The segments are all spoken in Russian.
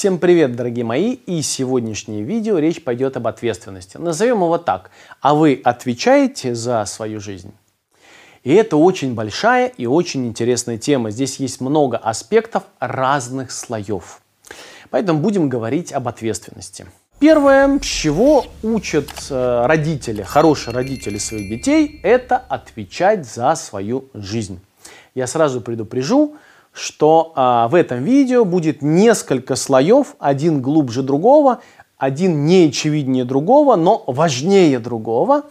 Всем привет, дорогие мои! И сегодняшнее видео речь пойдет об ответственности. Назовем его так. А вы отвечаете за свою жизнь? И это очень большая и очень интересная тема. Здесь есть много аспектов разных слоев. Поэтому будем говорить об ответственности. Первое, чего учат э, родители, хорошие родители своих детей, это отвечать за свою жизнь. Я сразу предупрежу, что а, в этом видео будет несколько слоев, один глубже другого, один не очевиднее другого, но важнее другого,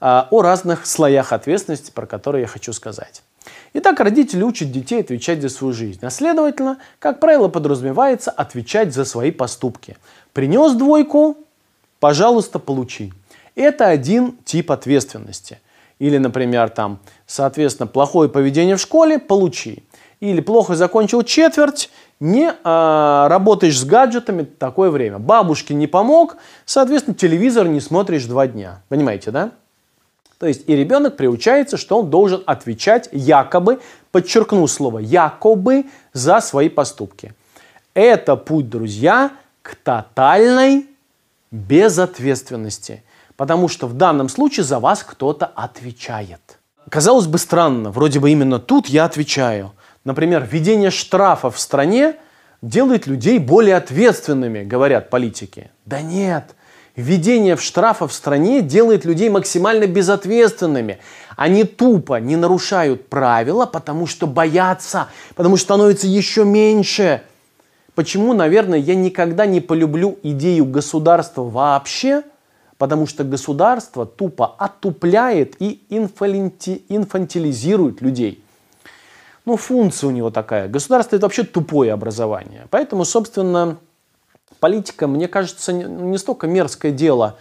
а, о разных слоях ответственности, про которые я хочу сказать. Итак, родители учат детей отвечать за свою жизнь, а следовательно, как правило, подразумевается отвечать за свои поступки. Принес двойку, пожалуйста, получи. Это один тип ответственности. Или, например, там, соответственно, плохое поведение в школе, получи или плохо закончил четверть, не а, работаешь с гаджетами такое время. Бабушке не помог, соответственно, телевизор не смотришь два дня. Понимаете, да? То есть и ребенок приучается, что он должен отвечать якобы, подчеркну слово якобы, за свои поступки. Это путь, друзья, к тотальной безответственности. Потому что в данном случае за вас кто-то отвечает. Казалось бы странно, вроде бы именно тут я отвечаю – Например, введение штрафов в стране делает людей более ответственными, говорят политики. Да нет, введение штрафов в стране делает людей максимально безответственными. Они тупо не нарушают правила, потому что боятся, потому что становится еще меньше. Почему, наверное, я никогда не полюблю идею государства вообще, потому что государство тупо отупляет и инфантилизирует людей ну, функция у него такая. Государство это вообще тупое образование. Поэтому, собственно, политика, мне кажется, не столько мерзкое дело,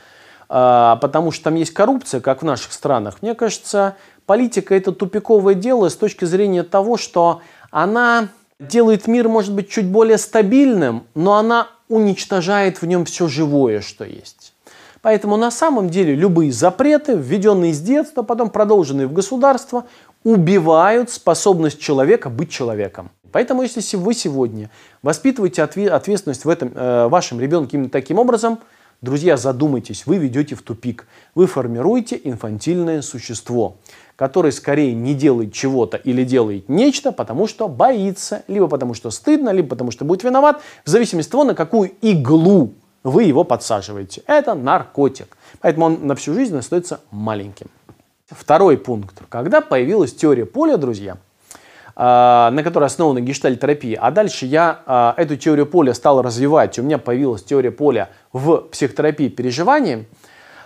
а, потому что там есть коррупция, как в наших странах. Мне кажется, политика это тупиковое дело с точки зрения того, что она делает мир, может быть, чуть более стабильным, но она уничтожает в нем все живое, что есть. Поэтому на самом деле любые запреты, введенные с детства, потом продолженные в государство, убивают способность человека быть человеком. Поэтому, если вы сегодня воспитываете ответственность в этом, э, вашем ребенке именно таким образом, друзья, задумайтесь, вы ведете в тупик. Вы формируете инфантильное существо, которое скорее не делает чего-то или делает нечто, потому что боится, либо потому что стыдно, либо потому что будет виноват, в зависимости от того, на какую иглу вы его подсаживаете. Это наркотик. Поэтому он на всю жизнь остается маленьким. Второй пункт. Когда появилась теория поля, друзья, а, на которой основана гештальтерапия, а дальше я а, эту теорию поля стал развивать, у меня появилась теория поля в психотерапии переживаний,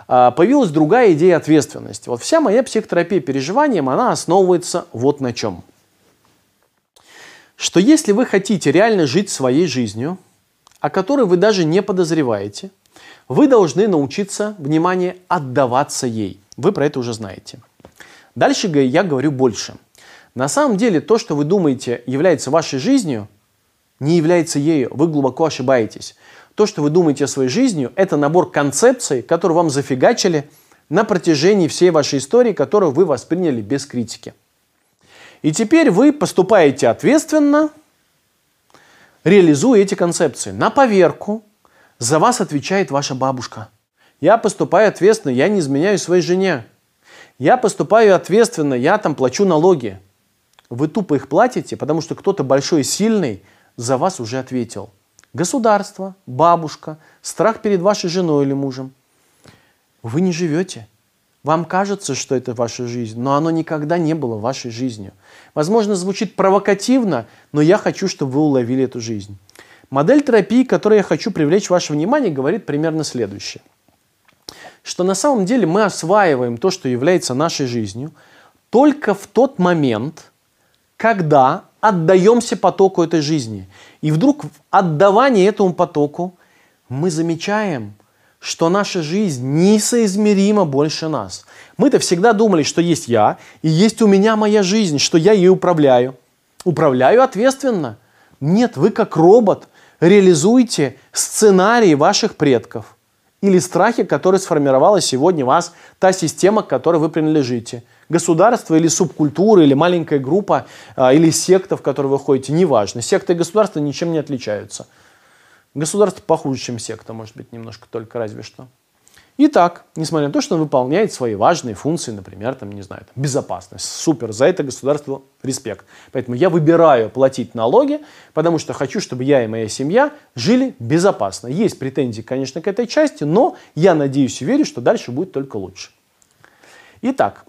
а, появилась другая идея ответственности. Вот вся моя психотерапия переживанием, она основывается вот на чем. Что если вы хотите реально жить своей жизнью, о которой вы даже не подозреваете, вы должны научиться, внимание, отдаваться ей – вы про это уже знаете. Дальше я говорю больше. На самом деле то, что вы думаете является вашей жизнью, не является ею. Вы глубоко ошибаетесь. То, что вы думаете о своей жизни, это набор концепций, которые вам зафигачили на протяжении всей вашей истории, которую вы восприняли без критики. И теперь вы поступаете ответственно, реализуя эти концепции. На поверку за вас отвечает ваша бабушка – я поступаю ответственно, я не изменяю своей жене. Я поступаю ответственно, я там плачу налоги. Вы тупо их платите, потому что кто-то большой и сильный за вас уже ответил. Государство, бабушка, страх перед вашей женой или мужем. Вы не живете. Вам кажется, что это ваша жизнь, но оно никогда не было вашей жизнью. Возможно, звучит провокативно, но я хочу, чтобы вы уловили эту жизнь. Модель терапии, которой я хочу привлечь ваше внимание, говорит примерно следующее – что на самом деле мы осваиваем то, что является нашей жизнью, только в тот момент, когда отдаемся потоку этой жизни. И вдруг в отдавании этому потоку мы замечаем, что наша жизнь несоизмеримо больше нас. Мы-то всегда думали, что есть я, и есть у меня моя жизнь, что я ей управляю. Управляю ответственно. Нет, вы как робот реализуете сценарии ваших предков – или страхи, которые сформировала сегодня вас та система, к которой вы принадлежите. Государство или субкультура, или маленькая группа, а, или секта, в которую вы ходите, неважно. Секта и государство ничем не отличаются. Государство похуже, чем секта, может быть, немножко только разве что. Итак, несмотря на то, что он выполняет свои важные функции, например, там, не знаю, там, безопасность, супер, за это государство респект. Поэтому я выбираю платить налоги, потому что хочу, чтобы я и моя семья жили безопасно. Есть претензии, конечно, к этой части, но я надеюсь и верю, что дальше будет только лучше. Итак,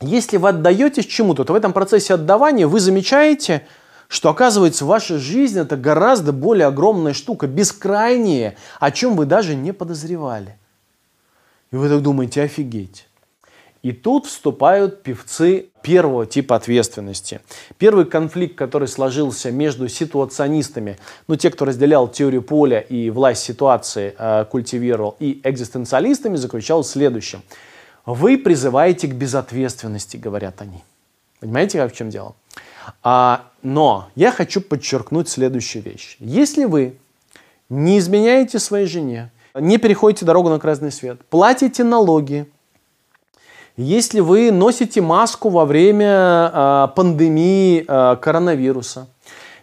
если вы отдаетесь чему-то, то в этом процессе отдавания вы замечаете, что оказывается ваша жизнь это гораздо более огромная штука, бескрайняя, о чем вы даже не подозревали. И вы так думаете, офигеть. И тут вступают певцы первого типа ответственности. Первый конфликт, который сложился между ситуационистами, ну те, кто разделял теорию поля и власть ситуации, э, культивировал, и экзистенциалистами, заключался в следующем. Вы призываете к безответственности, говорят они. Понимаете, как в чем дело? А, но я хочу подчеркнуть следующую вещь. Если вы не изменяете своей жене, не переходите дорогу на красный свет, платите налоги, если вы носите маску во время э, пандемии э, коронавируса,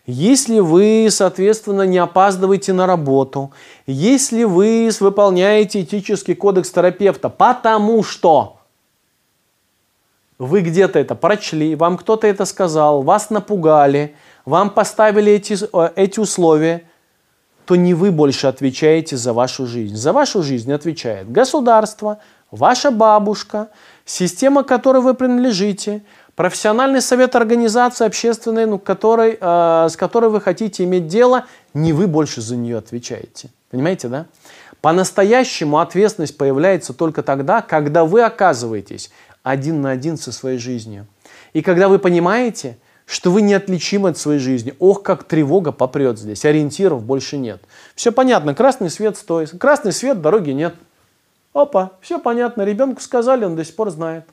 если вы, соответственно, не опаздываете на работу, если вы выполняете этический кодекс терапевта, потому что вы где-то это прочли, вам кто-то это сказал, вас напугали, вам поставили эти, э, эти условия, то не вы больше отвечаете за вашу жизнь. За вашу жизнь отвечает государство, ваша бабушка, система, которой вы принадлежите, профессиональный совет организации общественной, ну, которой, э, с которой вы хотите иметь дело, не вы больше за нее отвечаете. Понимаете, да? По-настоящему ответственность появляется только тогда, когда вы оказываетесь один на один со своей жизнью. И когда вы понимаете, что вы неотличимы от своей жизни. Ох, как тревога попрет здесь, ориентиров больше нет. Все понятно, красный свет стоит, красный свет, дороги нет. Опа, все понятно, ребенку сказали, он до сих пор знает.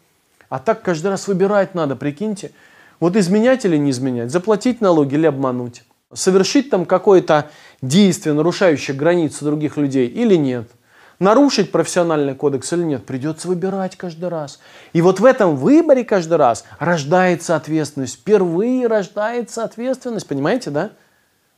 А так каждый раз выбирать надо, прикиньте. Вот изменять или не изменять, заплатить налоги или обмануть. Совершить там какое-то действие, нарушающее границы других людей или нет нарушить профессиональный кодекс или нет, придется выбирать каждый раз. И вот в этом выборе каждый раз рождается ответственность. Впервые рождается ответственность, понимаете, да?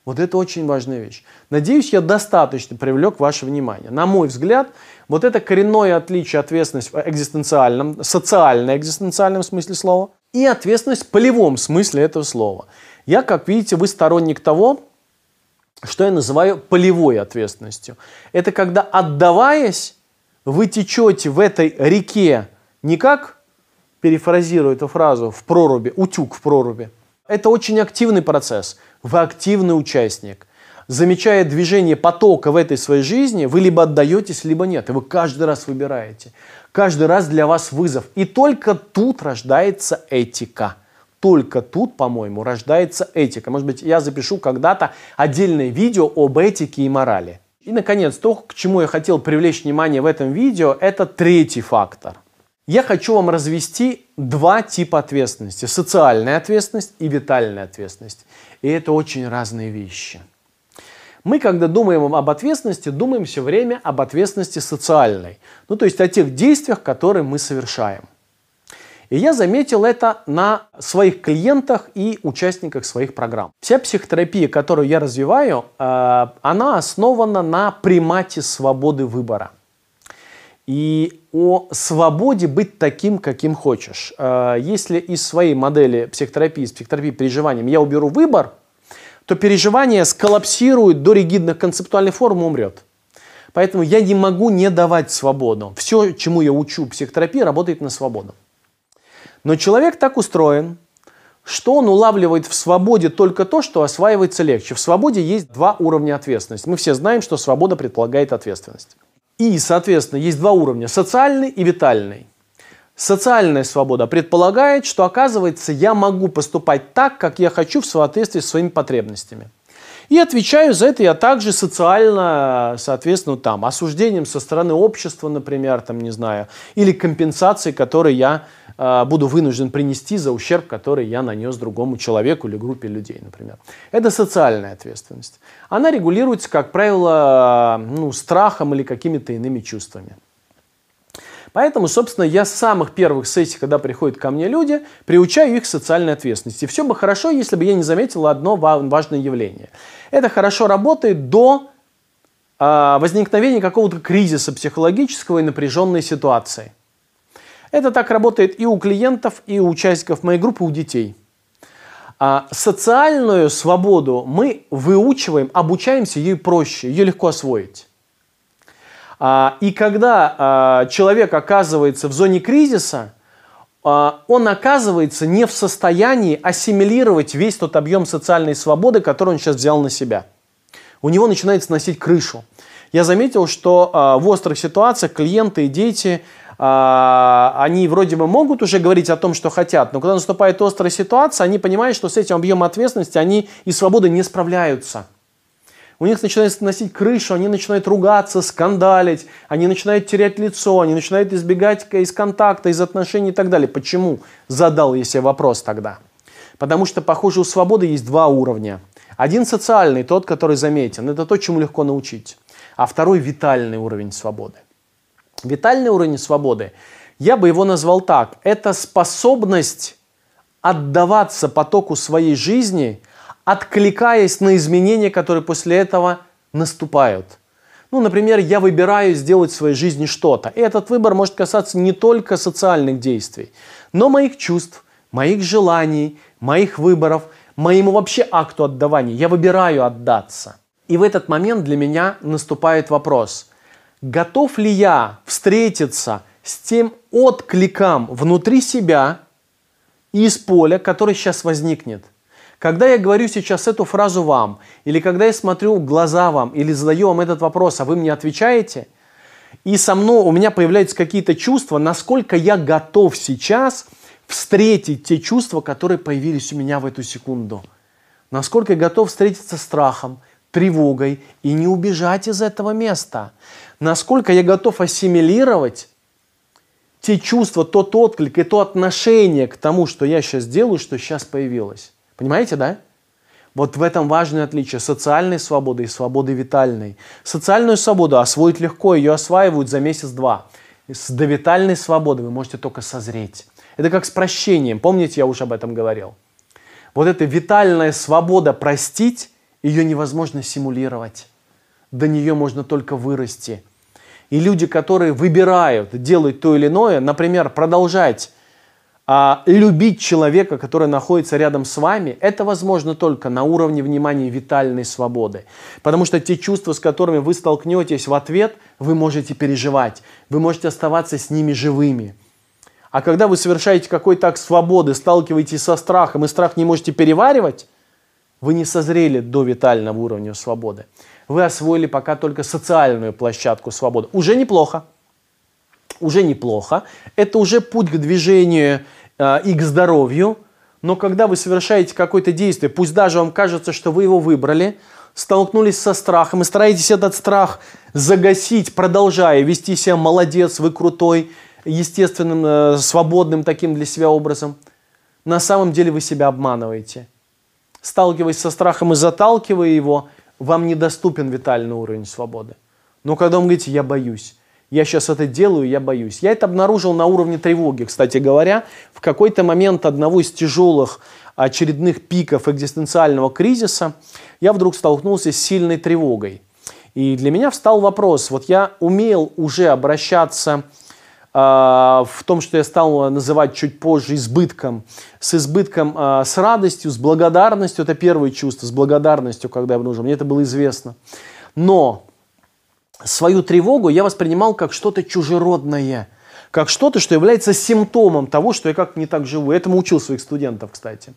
Вот это очень важная вещь. Надеюсь, я достаточно привлек ваше внимание. На мой взгляд, вот это коренное отличие ответственности в экзистенциальном, социально-экзистенциальном смысле слова и ответственность в полевом смысле этого слова. Я, как видите, вы сторонник того, что я называю полевой ответственностью. Это когда, отдаваясь, вы течете в этой реке не как, перефразирую эту фразу, в проруби, утюг в проруби. Это очень активный процесс. Вы активный участник. Замечая движение потока в этой своей жизни, вы либо отдаетесь, либо нет. И вы каждый раз выбираете. Каждый раз для вас вызов. И только тут рождается этика – только тут, по-моему, рождается этика. Может быть, я запишу когда-то отдельное видео об этике и морали. И, наконец, то, к чему я хотел привлечь внимание в этом видео, это третий фактор. Я хочу вам развести два типа ответственности. Социальная ответственность и витальная ответственность. И это очень разные вещи. Мы, когда думаем об ответственности, думаем все время об ответственности социальной. Ну, то есть о тех действиях, которые мы совершаем. И я заметил это на своих клиентах и участниках своих программ. Вся психотерапия, которую я развиваю, э, она основана на примате свободы выбора. И о свободе быть таким, каким хочешь. Э, если из своей модели психотерапии, из психотерапии переживанием я уберу выбор, то переживание сколлапсирует до ригидных концептуальных форм и умрет. Поэтому я не могу не давать свободу. Все, чему я учу психотерапии, работает на свободу. Но человек так устроен, что он улавливает в свободе только то, что осваивается легче. В свободе есть два уровня ответственности. Мы все знаем, что свобода предполагает ответственность. И, соответственно, есть два уровня – социальный и витальный. Социальная свобода предполагает, что, оказывается, я могу поступать так, как я хочу в соответствии с своими потребностями. И отвечаю за это я также социально, соответственно, там, осуждением со стороны общества, например, там, не знаю, или компенсацией, которые я буду вынужден принести за ущерб, который я нанес другому человеку или группе людей, например. Это социальная ответственность. Она регулируется, как правило, ну, страхом или какими-то иными чувствами. Поэтому, собственно, я с самых первых сессий, когда приходят ко мне люди, приучаю их к социальной ответственности. Все бы хорошо, если бы я не заметил одно важное явление. Это хорошо работает до э, возникновения какого-то кризиса психологического и напряженной ситуации. Это так работает и у клиентов, и у участников моей группы, у детей. А социальную свободу мы выучиваем, обучаемся ей проще, ее легко освоить. А, и когда а, человек оказывается в зоне кризиса, а, он оказывается не в состоянии ассимилировать весь тот объем социальной свободы, который он сейчас взял на себя. У него начинает сносить крышу. Я заметил, что в острых ситуациях клиенты и дети они вроде бы могут уже говорить о том, что хотят, но когда наступает острая ситуация, они понимают, что с этим объемом ответственности они и свободы не справляются у них начинает сносить крышу, они начинают ругаться, скандалить, они начинают терять лицо, они начинают избегать из контакта, из отношений и так далее. Почему? Задал я себе вопрос тогда. Потому что, похоже, у свободы есть два уровня. Один социальный, тот, который заметен, это то, чему легко научить. А второй витальный уровень свободы. Витальный уровень свободы, я бы его назвал так, это способность отдаваться потоку своей жизни – откликаясь на изменения, которые после этого наступают. Ну, например, я выбираю сделать в своей жизни что-то. И этот выбор может касаться не только социальных действий, но моих чувств, моих желаний, моих выборов, моему вообще акту отдавания. Я выбираю отдаться. И в этот момент для меня наступает вопрос, готов ли я встретиться с тем откликом внутри себя из поля, который сейчас возникнет – когда я говорю сейчас эту фразу вам, или когда я смотрю в глаза вам, или задаю вам этот вопрос, а вы мне отвечаете, и со мной у меня появляются какие-то чувства, насколько я готов сейчас встретить те чувства, которые появились у меня в эту секунду. Насколько я готов встретиться с страхом, тревогой и не убежать из этого места. Насколько я готов ассимилировать те чувства, тот отклик и то отношение к тому, что я сейчас делаю, что сейчас появилось. Понимаете, да? Вот в этом важное отличие социальной свободы и свободы витальной. Социальную свободу освоить легко, ее осваивают за месяц-два. С довитальной свободой вы можете только созреть. Это как с прощением. Помните, я уже об этом говорил. Вот эта витальная свобода простить, ее невозможно симулировать. До нее можно только вырасти. И люди, которые выбирают делать то или иное, например, продолжать а, любить человека, который находится рядом с вами, это возможно только на уровне внимания витальной свободы. Потому что те чувства, с которыми вы столкнетесь в ответ, вы можете переживать, вы можете оставаться с ними живыми. А когда вы совершаете какой-то акт свободы, сталкиваетесь со страхом, и страх не можете переваривать, вы не созрели до витального уровня свободы. Вы освоили пока только социальную площадку свободы. Уже неплохо. Уже неплохо. Это уже путь к движению Э, и к здоровью, но когда вы совершаете какое-то действие, пусть даже вам кажется, что вы его выбрали, столкнулись со страхом и стараетесь этот страх загасить, продолжая вести себя молодец, вы крутой, естественным, э, свободным таким для себя образом, на самом деле вы себя обманываете. Сталкиваясь со страхом и заталкивая его, вам недоступен витальный уровень свободы. Но когда вы говорите «я боюсь», я сейчас это делаю, я боюсь. Я это обнаружил на уровне тревоги, кстати говоря. В какой-то момент одного из тяжелых очередных пиков экзистенциального кризиса я вдруг столкнулся с сильной тревогой. И для меня встал вопрос, вот я умел уже обращаться в том, что я стал называть чуть позже избытком, с избытком, э, с радостью, с благодарностью, это первое чувство, с благодарностью, когда я нужен, мне это было известно. Но свою тревогу я воспринимал как что-то чужеродное, как что-то, что является симптомом того, что я как не так живу. Этому учил своих студентов, кстати.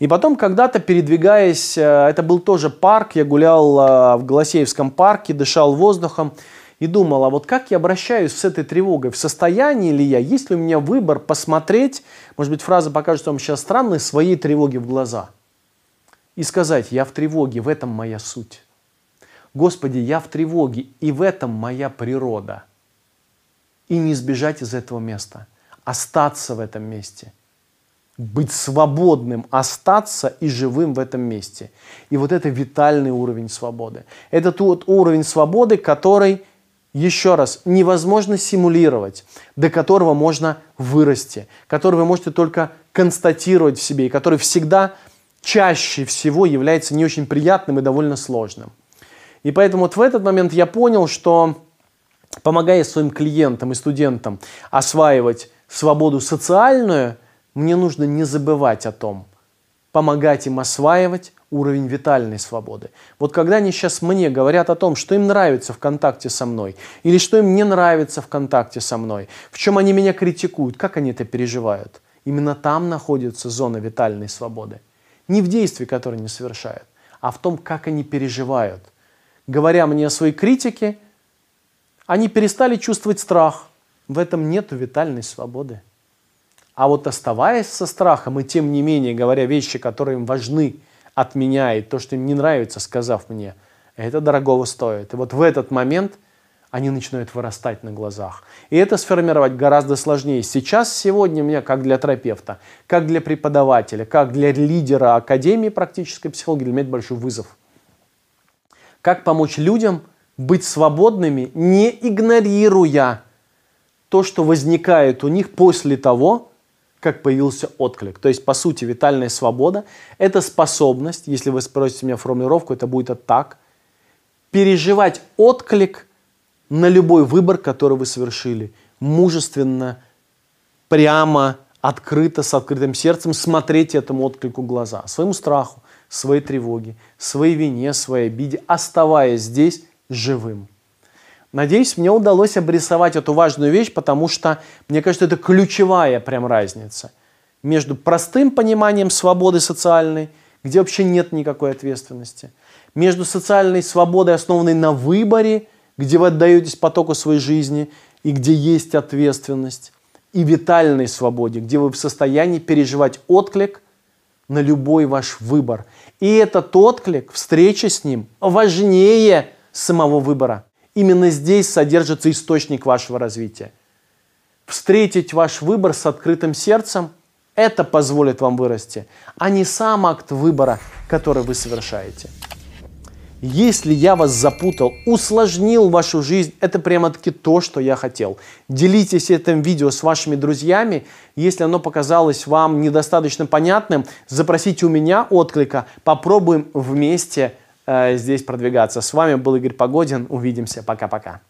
И потом когда-то, передвигаясь, э, это был тоже парк, я гулял э, в Голосеевском парке, дышал воздухом и думал, а вот как я обращаюсь с этой тревогой? В состоянии ли я, есть ли у меня выбор посмотреть, может быть, фраза покажется вам сейчас странной, своей тревоги в глаза и сказать, я в тревоге, в этом моя суть. Господи, я в тревоге, и в этом моя природа. И не сбежать из этого места, остаться в этом месте, быть свободным, остаться и живым в этом месте. И вот это витальный уровень свободы. Это тот уровень свободы, который, еще раз, невозможно симулировать, до которого можно вырасти, который вы можете только констатировать в себе, и который всегда чаще всего является не очень приятным и довольно сложным. И поэтому вот в этот момент я понял, что помогая своим клиентам и студентам осваивать свободу социальную, мне нужно не забывать о том, помогать им осваивать уровень витальной свободы. Вот когда они сейчас мне говорят о том, что им нравится в контакте со мной, или что им не нравится в контакте со мной, в чем они меня критикуют, как они это переживают, именно там находится зона витальной свободы. Не в действии, которые они совершают, а в том, как они переживают. Говоря мне о своей критике, они перестали чувствовать страх. В этом нет витальной свободы. А вот оставаясь со страхом и тем не менее говоря вещи, которые им важны от меня, и то, что им не нравится, сказав мне, это дорогого стоит. И вот в этот момент они начинают вырастать на глазах. И это сформировать гораздо сложнее. Сейчас, сегодня мне, как для терапевта, как для преподавателя, как для лидера Академии практической психологии, для меня это большой вызов. Как помочь людям быть свободными, не игнорируя то, что возникает у них после того, как появился отклик. То есть, по сути, витальная свобода – это способность, если вы спросите меня формулировку, это будет так, переживать отклик на любой выбор, который вы совершили. Мужественно, прямо, открыто, с открытым сердцем смотреть этому отклику глаза, своему страху, своей тревоге, своей вине, своей обиде, оставаясь здесь живым. Надеюсь, мне удалось обрисовать эту важную вещь, потому что, мне кажется, это ключевая прям разница между простым пониманием свободы социальной, где вообще нет никакой ответственности, между социальной свободой, основанной на выборе, где вы отдаетесь потоку своей жизни и где есть ответственность, и витальной свободе, где вы в состоянии переживать отклик на любой ваш выбор. И этот отклик, встреча с ним важнее самого выбора. Именно здесь содержится источник вашего развития. Встретить ваш выбор с открытым сердцем – это позволит вам вырасти, а не сам акт выбора, который вы совершаете. Если я вас запутал, усложнил вашу жизнь, это прямо-таки то, что я хотел. Делитесь этим видео с вашими друзьями. Если оно показалось вам недостаточно понятным, запросите у меня отклика. Попробуем вместе здесь продвигаться. С вами был Игорь Погодин. Увидимся. Пока-пока.